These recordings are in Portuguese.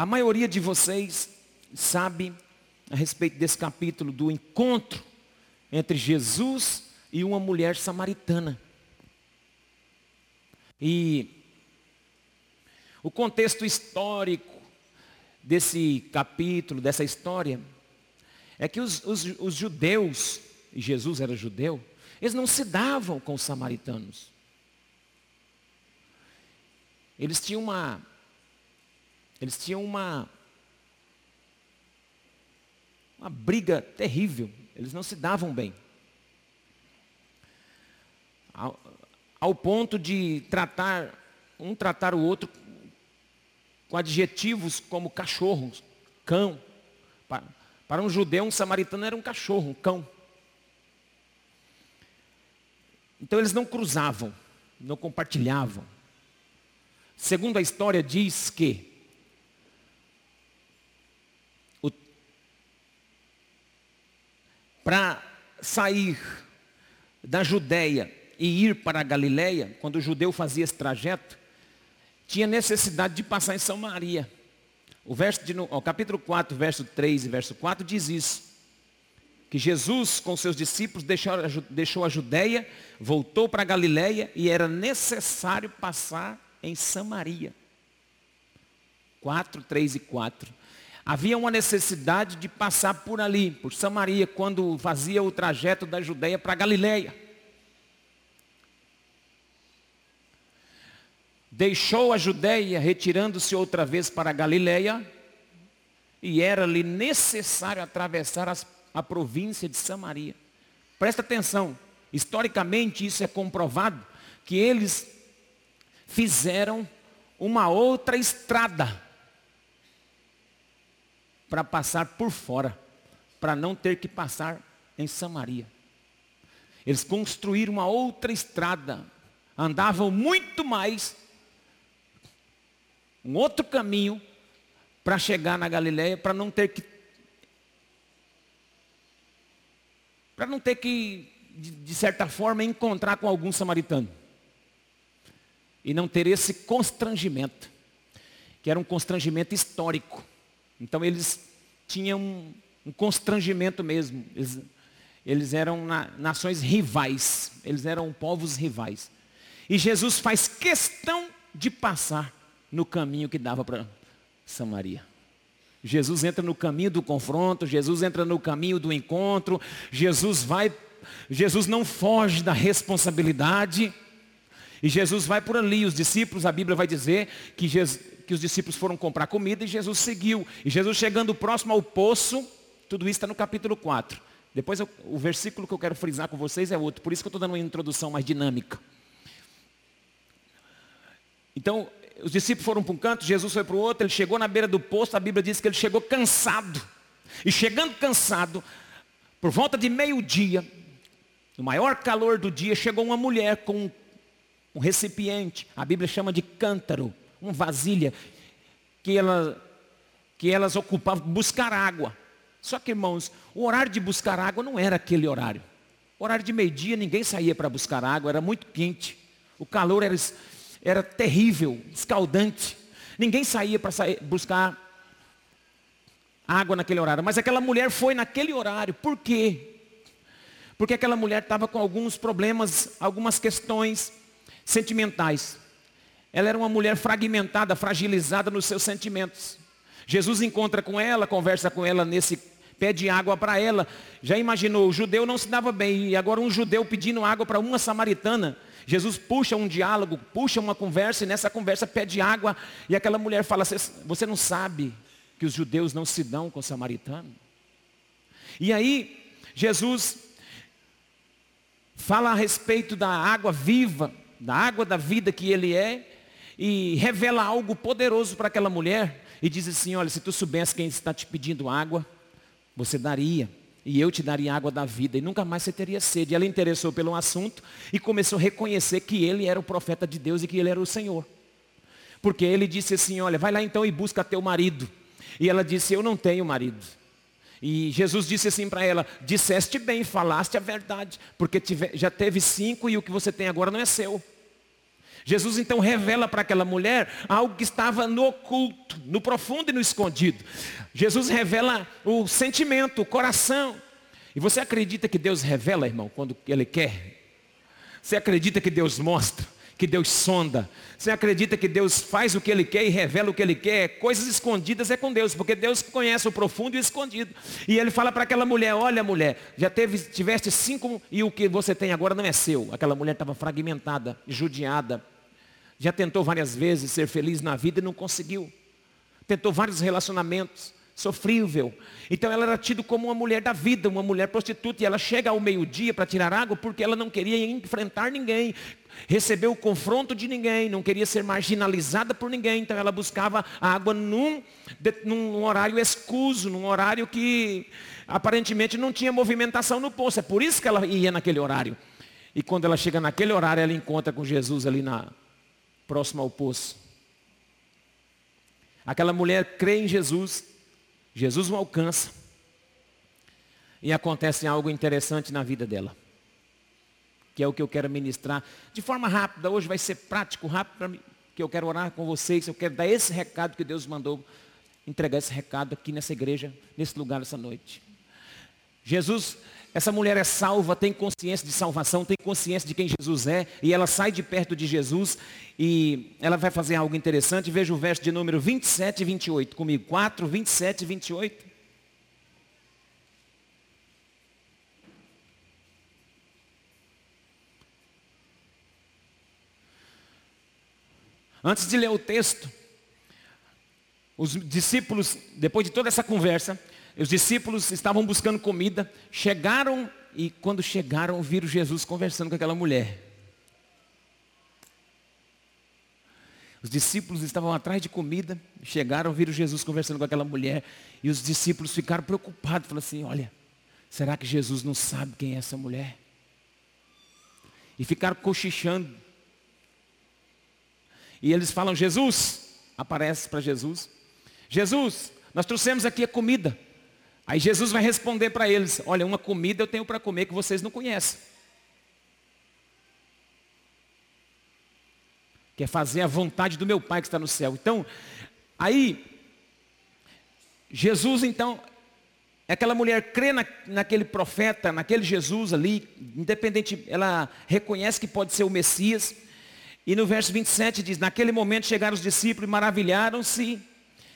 A maioria de vocês sabe a respeito desse capítulo do encontro entre Jesus e uma mulher samaritana. E o contexto histórico desse capítulo, dessa história, é que os, os, os judeus, e Jesus era judeu, eles não se davam com os samaritanos. Eles tinham uma. Eles tinham uma. Uma briga terrível. Eles não se davam bem. Ao, ao ponto de tratar, um tratar o outro com adjetivos como cachorro, cão. Para, para um judeu, um samaritano era um cachorro, um cão. Então eles não cruzavam, não compartilhavam. Segundo a história diz que para sair da Judéia e ir para a Galiléia, quando o judeu fazia esse trajeto, tinha necessidade de passar em São Maria. O, verso de, o capítulo 4, verso 3 e verso 4 diz isso. Que Jesus com seus discípulos deixou, deixou a Judéia, voltou para a Galiléia e era necessário passar em Samaria. 4, 3 e 4. Havia uma necessidade de passar por ali, por Samaria, quando fazia o trajeto da Judéia para Galiléia. deixou a Judéia, retirando-se outra vez para Galiléia, e era-lhe necessário atravessar as, a província de Samaria. Presta atenção, historicamente isso é comprovado, que eles fizeram uma outra estrada para passar por fora, para não ter que passar em Samaria. Eles construíram uma outra estrada, andavam muito mais um outro caminho para chegar na Galiléia, para não ter que para não ter que de, certa forma encontrar com algum samaritano. E não ter esse constrangimento, que era um constrangimento histórico. Então eles tinham um, constrangimento mesmo. Eles, eles eram na, nações rivais, eles eram povos rivais. E Jesus faz questão de passar no caminho que dava para Samaria. Jesus entra no caminho do confronto, Jesus entra no caminho do encontro, Jesus vai, Jesus não foge da responsabilidade. E Jesus vai por ali, os discípulos, a Bíblia vai dizer que, Jesus, que os discípulos foram comprar comida e Jesus seguiu. E Jesus chegando próximo ao poço, tudo isso está no capítulo 4. Depois eu, o versículo que eu quero frisar com vocês é outro, por isso que eu estou dando uma introdução mais dinâmica. Então, os discípulos foram para um canto, Jesus foi para o outro, ele chegou na beira do poço, a Bíblia diz que ele chegou cansado. E chegando cansado, por volta de meio-dia, no maior calor do dia, chegou uma mulher com um recipiente, a Bíblia chama de cântaro, uma vasilha, que, ela, que elas ocupavam buscar água. Só que, irmãos, o horário de buscar água não era aquele horário. O horário de meio-dia, ninguém saía para buscar água, era muito quente. O calor era era terrível, escaldante. Ninguém saía para buscar água naquele horário. Mas aquela mulher foi naquele horário. Por quê? Porque aquela mulher estava com alguns problemas, algumas questões sentimentais. Ela era uma mulher fragmentada, fragilizada nos seus sentimentos. Jesus encontra com ela, conversa com ela nesse pede água para ela. Já imaginou, o judeu não se dava bem, e agora um judeu pedindo água para uma samaritana. Jesus puxa um diálogo, puxa uma conversa, e nessa conversa pede água, e aquela mulher fala, você não sabe que os judeus não se dão com o samaritano? E aí, Jesus fala a respeito da água viva, da água da vida que ele é, e revela algo poderoso para aquela mulher, e diz assim, olha, se tu soubesse quem está te pedindo água, você daria e eu te daria água da vida, e nunca mais você teria sede. E ela interessou pelo assunto e começou a reconhecer que ele era o profeta de Deus e que ele era o Senhor. Porque ele disse assim: Olha, vai lá então e busca teu marido. E ela disse: Eu não tenho marido. E Jesus disse assim para ela: Disseste bem, falaste a verdade, porque já teve cinco e o que você tem agora não é seu. Jesus então revela para aquela mulher algo que estava no oculto, no profundo e no escondido. Jesus revela o sentimento, o coração. E você acredita que Deus revela, irmão, quando Ele quer? Você acredita que Deus mostra? Que Deus sonda? Você acredita que Deus faz o que Ele quer e revela o que Ele quer? Coisas escondidas é com Deus, porque Deus conhece o profundo e o escondido. E Ele fala para aquela mulher: Olha, mulher, já teve, tiveste cinco e o que você tem agora não é seu. Aquela mulher estava fragmentada, judiada. Já tentou várias vezes ser feliz na vida e não conseguiu. Tentou vários relacionamentos sofrível. Então ela era tida como uma mulher da vida, uma mulher prostituta. E ela chega ao meio-dia para tirar água porque ela não queria enfrentar ninguém, receber o confronto de ninguém, não queria ser marginalizada por ninguém. Então ela buscava água num, num horário escuso, num horário que aparentemente não tinha movimentação no poço. É por isso que ela ia naquele horário. E quando ela chega naquele horário, ela encontra com Jesus ali na próxima ao poço. Aquela mulher crê em Jesus, Jesus o alcança. E acontece algo interessante na vida dela. Que é o que eu quero ministrar de forma rápida. Hoje vai ser prático, rápido. Que eu quero orar com vocês. Eu quero dar esse recado que Deus mandou entregar esse recado aqui nessa igreja, nesse lugar, essa noite. Jesus essa mulher é salva, tem consciência de salvação, tem consciência de quem Jesus é, e ela sai de perto de Jesus e ela vai fazer algo interessante. Veja o verso de número 27 e 28 comigo. 4, 27 e 28. Antes de ler o texto, os discípulos, depois de toda essa conversa, os discípulos estavam buscando comida, chegaram e quando chegaram viram Jesus conversando com aquela mulher. Os discípulos estavam atrás de comida, chegaram, viram Jesus conversando com aquela mulher, e os discípulos ficaram preocupados, falaram assim, olha, será que Jesus não sabe quem é essa mulher? E ficaram cochichando. E eles falam, Jesus, aparece para Jesus, Jesus, nós trouxemos aqui a comida. Aí Jesus vai responder para eles: Olha, uma comida eu tenho para comer que vocês não conhecem. Que é fazer a vontade do meu Pai que está no céu. Então, aí, Jesus então, aquela mulher crê na, naquele profeta, naquele Jesus ali, independente, ela reconhece que pode ser o Messias. E no verso 27 diz: Naquele momento chegaram os discípulos e maravilharam-se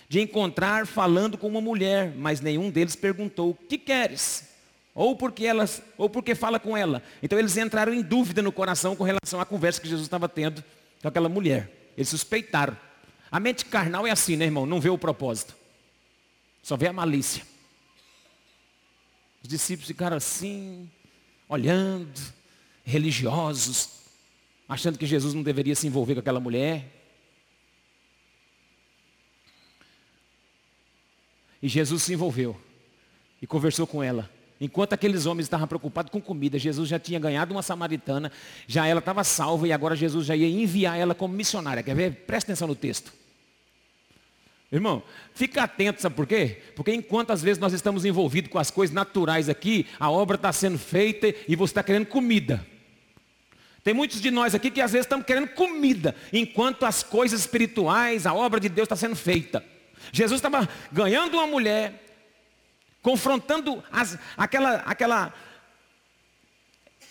de encontrar falando com uma mulher, mas nenhum deles perguntou: "O que queres?" Ou porque elas, ou porque fala com ela. Então eles entraram em dúvida no coração com relação à conversa que Jesus estava tendo com aquela mulher. Eles suspeitaram. A mente carnal é assim, né, irmão? Não vê o propósito. Só vê a malícia. Os discípulos ficaram assim, olhando, religiosos, achando que Jesus não deveria se envolver com aquela mulher. E Jesus se envolveu e conversou com ela. Enquanto aqueles homens estavam preocupados com comida, Jesus já tinha ganhado uma samaritana, já ela estava salva e agora Jesus já ia enviar ela como missionária. Quer ver? Presta atenção no texto. Irmão, fica atento, sabe por quê? Porque enquanto às vezes nós estamos envolvidos com as coisas naturais aqui, a obra está sendo feita e você está querendo comida. Tem muitos de nós aqui que às vezes estamos querendo comida, enquanto as coisas espirituais, a obra de Deus está sendo feita. Jesus estava ganhando uma mulher, confrontando as, aquela, aquela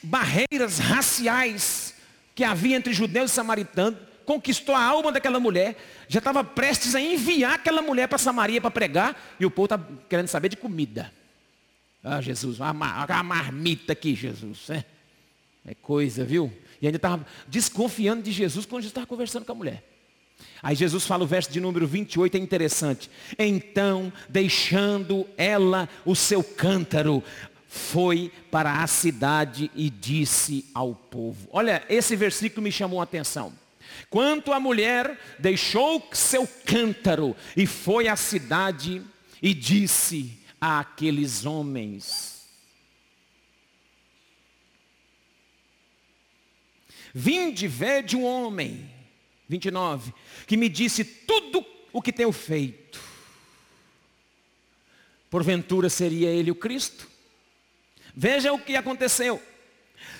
barreiras raciais que havia entre judeus e samaritanos, conquistou a alma daquela mulher, já estava prestes a enviar aquela mulher para Samaria para pregar, e o povo está querendo saber de comida. Ah, Jesus, a, a marmita aqui, Jesus. É, é coisa, viu? E ainda estava desconfiando de Jesus quando estava conversando com a mulher. Aí Jesus fala o verso de número 28, é interessante. Então, deixando ela o seu cântaro, foi para a cidade e disse ao povo. Olha, esse versículo me chamou a atenção. Quanto a mulher deixou seu cântaro e foi à cidade e disse àqueles homens: Vinde, vede um homem 29, que me disse tudo o que tenho feito. Porventura seria ele o Cristo? Veja o que aconteceu.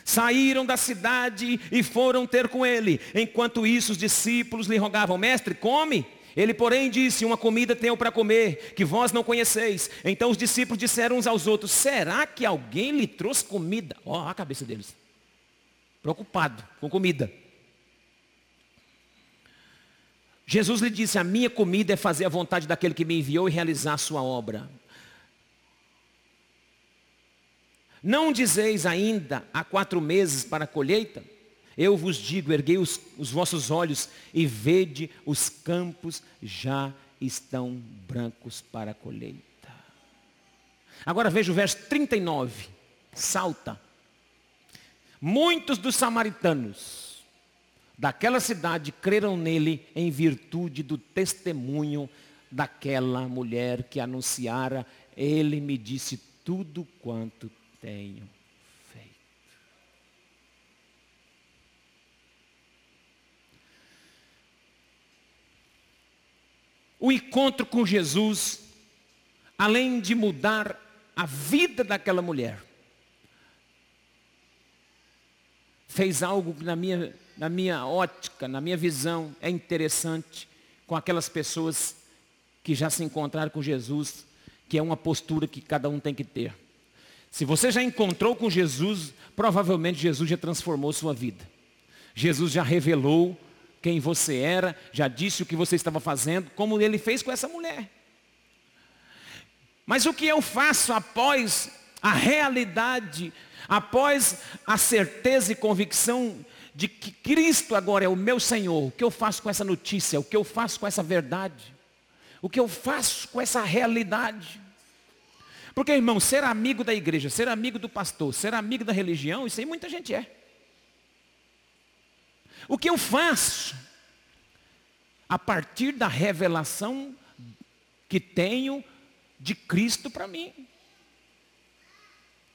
Saíram da cidade e foram ter com ele. Enquanto isso, os discípulos lhe rogavam: Mestre, come. Ele, porém, disse: Uma comida tenho para comer, que vós não conheceis. Então os discípulos disseram uns aos outros: Será que alguém lhe trouxe comida? Ó, a cabeça deles. Preocupado com comida. Jesus lhe disse: A minha comida é fazer a vontade daquele que me enviou e realizar a sua obra. Não dizeis ainda há quatro meses para a colheita? Eu vos digo, erguei os, os vossos olhos e vede os campos já estão brancos para a colheita. Agora veja o verso 39. Salta. Muitos dos samaritanos daquela cidade creram nele em virtude do testemunho daquela mulher que anunciara, ele me disse tudo quanto tenho feito. O encontro com Jesus, além de mudar a vida daquela mulher, fez algo que na minha, na minha ótica, na minha visão, é interessante com aquelas pessoas que já se encontraram com Jesus, que é uma postura que cada um tem que ter. Se você já encontrou com Jesus, provavelmente Jesus já transformou sua vida. Jesus já revelou quem você era, já disse o que você estava fazendo, como ele fez com essa mulher. Mas o que eu faço após a realidade, após a certeza e convicção de que Cristo agora é o meu Senhor, o que eu faço com essa notícia, o que eu faço com essa verdade, o que eu faço com essa realidade? Porque, irmão, ser amigo da igreja, ser amigo do pastor, ser amigo da religião, isso aí muita gente é. O que eu faço? A partir da revelação que tenho de Cristo para mim.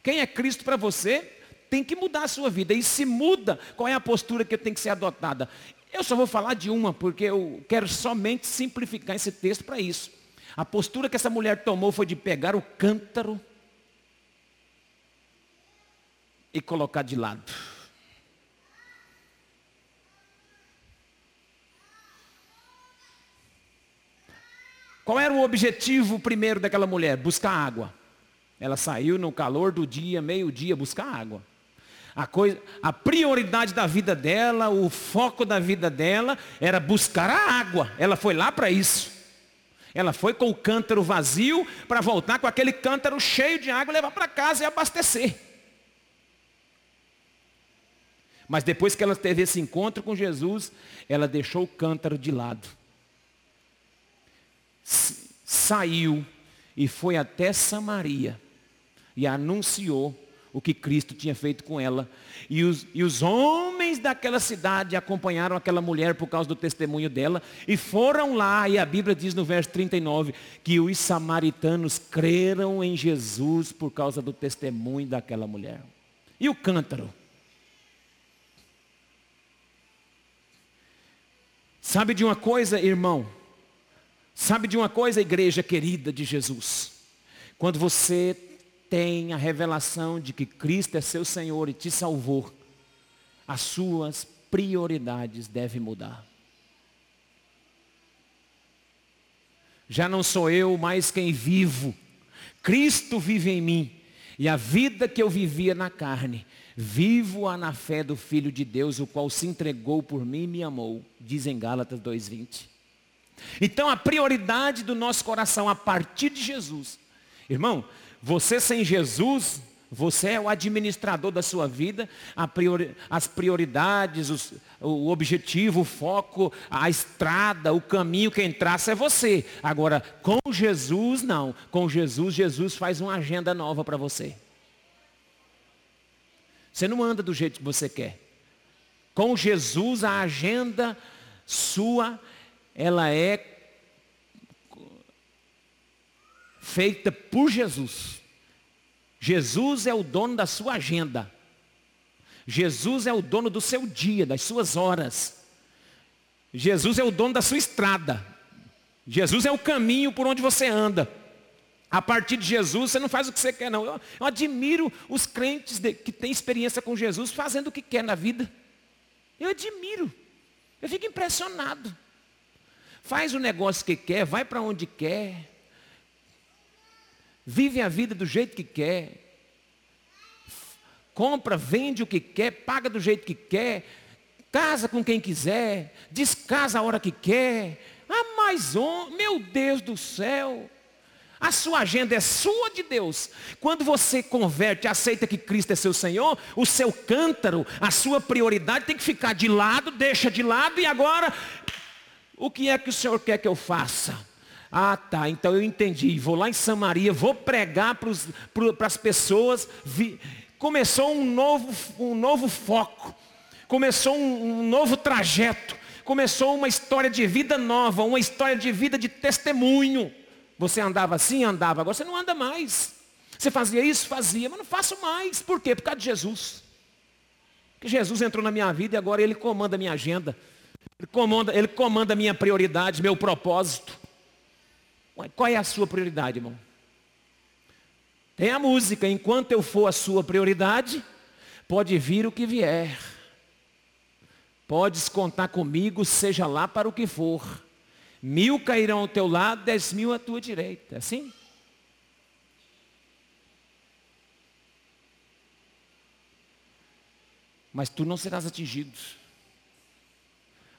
Quem é Cristo para você tem que mudar a sua vida. E se muda, qual é a postura que tem que ser adotada? Eu só vou falar de uma, porque eu quero somente simplificar esse texto para isso. A postura que essa mulher tomou foi de pegar o cântaro e colocar de lado. Qual era o objetivo primeiro daquela mulher? Buscar água. Ela saiu no calor do dia, meio-dia, buscar água. A, coisa, a prioridade da vida dela, o foco da vida dela era buscar a água. Ela foi lá para isso. Ela foi com o cântaro vazio para voltar com aquele cântaro cheio de água, levar para casa e abastecer. Mas depois que ela teve esse encontro com Jesus, ela deixou o cântaro de lado. Saiu e foi até Samaria e anunciou o que Cristo tinha feito com ela. E os, e os homens daquela cidade acompanharam aquela mulher por causa do testemunho dela e foram lá, e a Bíblia diz no verso 39, que os samaritanos creram em Jesus por causa do testemunho daquela mulher. E o cântaro? Sabe de uma coisa, irmão? Sabe de uma coisa, igreja querida de Jesus? Quando você tem a revelação de que Cristo é seu Senhor e te salvou, as suas prioridades devem mudar. Já não sou eu mais quem vivo, Cristo vive em mim. E a vida que eu vivia na carne, vivo-a na fé do Filho de Deus, o qual se entregou por mim e me amou, diz em Gálatas 2,20. Então a prioridade do nosso coração a partir de Jesus, irmão, você sem Jesus, você é o administrador da sua vida, priori, as prioridades, os, o objetivo, o foco, a estrada, o caminho, quem traça é você. Agora, com Jesus, não. Com Jesus, Jesus faz uma agenda nova para você. Você não anda do jeito que você quer. Com Jesus, a agenda sua, ela é feita por Jesus. Jesus é o dono da sua agenda. Jesus é o dono do seu dia, das suas horas. Jesus é o dono da sua estrada. Jesus é o caminho por onde você anda. A partir de Jesus, você não faz o que você quer, não. Eu, eu admiro os crentes de, que têm experiência com Jesus fazendo o que quer na vida. Eu admiro. Eu fico impressionado. Faz o negócio que quer, vai para onde quer. Vive a vida do jeito que quer. Compra, vende o que quer, paga do jeito que quer. Casa com quem quiser. Descasa a hora que quer. Ah, mas, oh, meu Deus do céu. A sua agenda é sua de Deus. Quando você converte, aceita que Cristo é seu Senhor, o seu cântaro, a sua prioridade tem que ficar de lado, deixa de lado e agora, o que é que o Senhor quer que eu faça? Ah, tá, então eu entendi. Vou lá em Samaria, vou pregar para as pessoas. Vi, começou um novo, um novo foco, começou um, um novo trajeto, começou uma história de vida nova, uma história de vida de testemunho. Você andava assim, andava, agora você não anda mais. Você fazia isso, fazia, mas não faço mais. Por quê? Por causa de Jesus. Porque Jesus entrou na minha vida e agora Ele comanda a minha agenda. Ele comanda, ele comanda a minha prioridade, meu propósito. Qual é a sua prioridade, irmão? Tem a música, enquanto eu for a sua prioridade, pode vir o que vier. Podes contar comigo, seja lá para o que for. Mil cairão ao teu lado, dez mil à tua direita. É assim? Mas tu não serás atingido.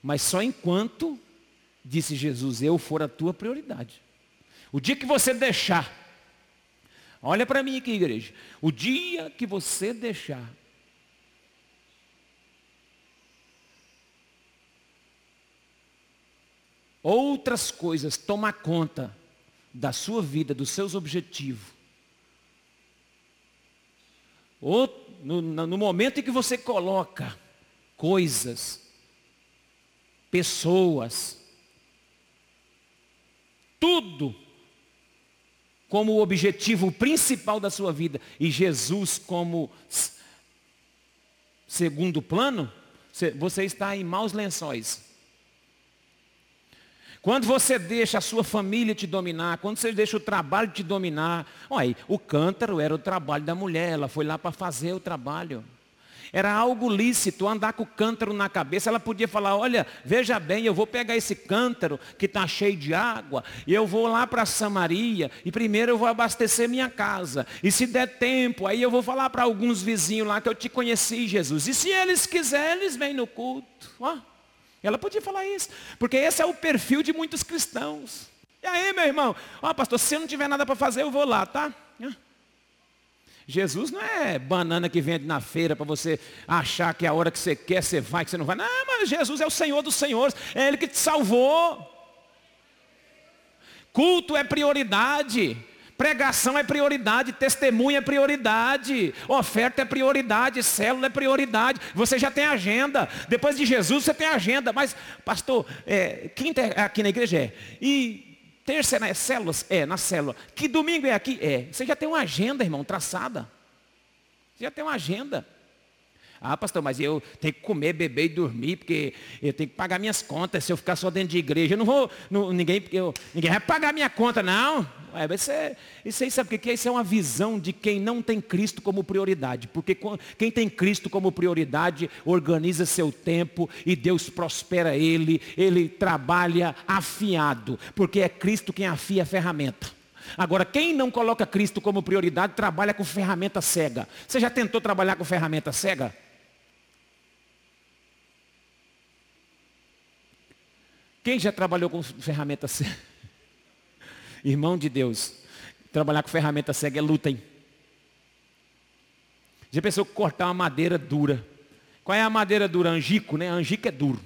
Mas só enquanto, disse Jesus, eu for a tua prioridade. O dia que você deixar, olha para mim aqui, igreja. O dia que você deixar outras coisas tomar conta da sua vida, dos seus objetivos. Ou no, no momento em que você coloca coisas, pessoas, tudo como o objetivo principal da sua vida e Jesus como segundo plano, você está em maus lençóis. Quando você deixa a sua família te dominar, quando você deixa o trabalho te dominar, olha, o cântaro era o trabalho da mulher, ela foi lá para fazer o trabalho. Era algo lícito andar com o cântaro na cabeça. Ela podia falar: Olha, veja bem, eu vou pegar esse cântaro que está cheio de água, e eu vou lá para Samaria, e primeiro eu vou abastecer minha casa. E se der tempo, aí eu vou falar para alguns vizinhos lá que eu te conheci, Jesus. E se eles quiserem, eles vêm no culto. Ó, ela podia falar isso, porque esse é o perfil de muitos cristãos. E aí, meu irmão? Ó, pastor, se eu não tiver nada para fazer, eu vou lá, tá? Jesus não é banana que vende na feira para você achar que a hora que você quer, você vai, que você não vai. Não, mas Jesus é o Senhor dos Senhores, é Ele que te salvou. Culto é prioridade. Pregação é prioridade, testemunho é prioridade, oferta é prioridade, célula é prioridade. Você já tem agenda. Depois de Jesus você tem agenda. Mas, pastor, é, é aqui na igreja é. E terça é nas células? É, na célula. Que domingo é aqui? É. Você já tem uma agenda, irmão, traçada. Você já tem uma agenda. Ah, pastor, mas eu tenho que comer, beber e dormir, porque eu tenho que pagar minhas contas. Se eu ficar só dentro de igreja, eu não vou. Não, ninguém, eu, ninguém vai pagar minha conta, não. É, isso, é, isso aí sabe o que é? Isso é uma visão de quem não tem Cristo como prioridade. Porque quem tem Cristo como prioridade organiza seu tempo e Deus prospera ele, ele trabalha afiado. Porque é Cristo quem afia a ferramenta. Agora, quem não coloca Cristo como prioridade, trabalha com ferramenta cega. Você já tentou trabalhar com ferramenta cega? Quem já trabalhou com ferramenta cega? Irmão de Deus, trabalhar com ferramenta cega é luta, hein? Já pensou cortar uma madeira dura? Qual é a madeira dura? Angico, né? Angico é duro.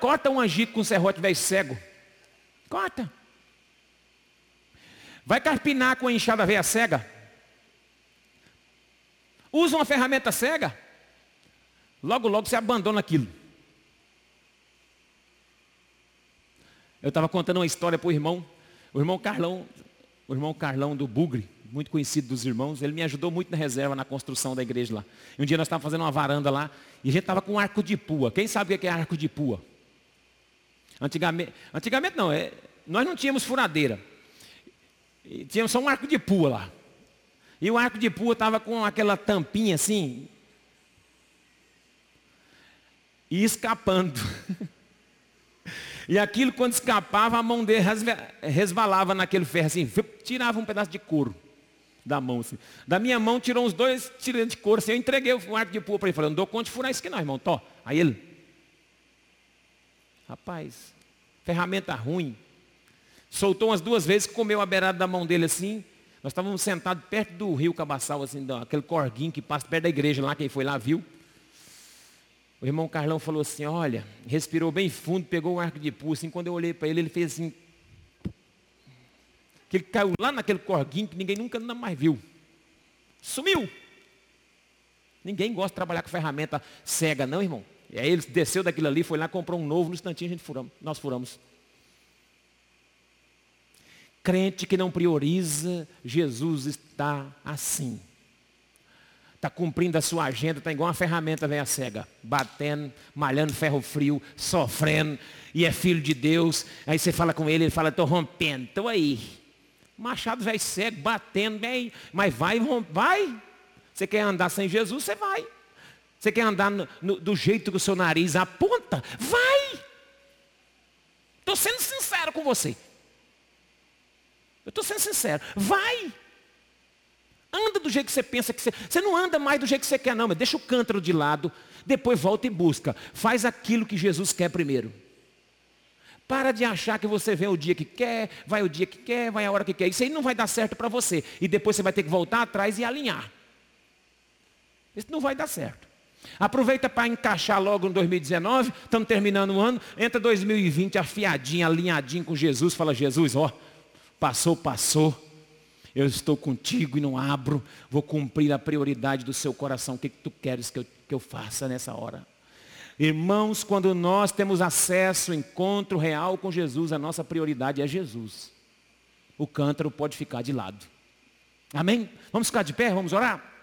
Corta um angico com um serrote velho cego. Corta. Vai carpinar com a enxada veia cega? Usa uma ferramenta cega? Logo, logo você abandona aquilo. Eu estava contando uma história para o irmão, o irmão Carlão, o irmão Carlão do Bugre, muito conhecido dos irmãos, ele me ajudou muito na reserva, na construção da igreja lá. E um dia nós estávamos fazendo uma varanda lá, e a gente estava com um arco de pua. Quem sabe o que é arco de pua? Antigamente, antigamente não, é, nós não tínhamos furadeira. E tinha só um arco de pua lá. E o arco de pua estava com aquela tampinha assim. E escapando. E aquilo, quando escapava, a mão dele resvalava naquele ferro assim, tirava um pedaço de couro da mão. Assim. Da minha mão tirou uns dois tirantes de couro. Assim, eu entreguei o arco de pua para ele. Falei, não dou conta de furar isso aqui não, irmão. Tó. Aí ele. Rapaz, ferramenta ruim. Soltou umas duas vezes, comeu a beirada da mão dele assim. Nós estávamos sentados perto do rio Cabaçal, assim, aquele corguinho que passa perto da igreja lá, quem foi lá viu. O irmão Carlão falou assim, olha, respirou bem fundo, pegou o arco de pulso, assim, quando eu olhei para ele, ele fez assim, que ele caiu lá naquele corguinho que ninguém nunca mais viu. Sumiu. Ninguém gosta de trabalhar com ferramenta cega, não, irmão. E aí ele desceu daquilo ali, foi lá, comprou um novo, no instantinho a gente furamos, nós furamos. Crente que não prioriza, Jesus está assim. Está cumprindo a sua agenda, está igual uma ferramenta velha cega, batendo, malhando ferro frio, sofrendo, e é filho de Deus. Aí você fala com ele, ele fala, estou rompendo, estou aí. Machado velho cego, batendo, bem, mas vai, vai. Você quer andar sem Jesus, você vai. Você quer andar no, no, do jeito que o seu nariz aponta? Vai. Estou sendo sincero com você. Eu estou sendo sincero. Vai. Anda do jeito que você pensa que você. Você não anda mais do jeito que você quer, não, mas deixa o cântaro de lado, depois volta e busca. Faz aquilo que Jesus quer primeiro. Para de achar que você vem o dia que quer, vai o dia que quer, vai a hora que quer. Isso aí não vai dar certo para você. E depois você vai ter que voltar atrás e alinhar. Isso não vai dar certo. Aproveita para encaixar logo no 2019, estamos terminando o ano, entra 2020 afiadinho, alinhadinho com Jesus, fala, Jesus, ó, passou, passou eu estou contigo e não abro, vou cumprir a prioridade do seu coração. O que, que tu queres que eu, que eu faça nessa hora? Irmãos, quando nós temos acesso, encontro real com Jesus, a nossa prioridade é Jesus. O cântaro pode ficar de lado. Amém? Vamos ficar de pé, vamos orar?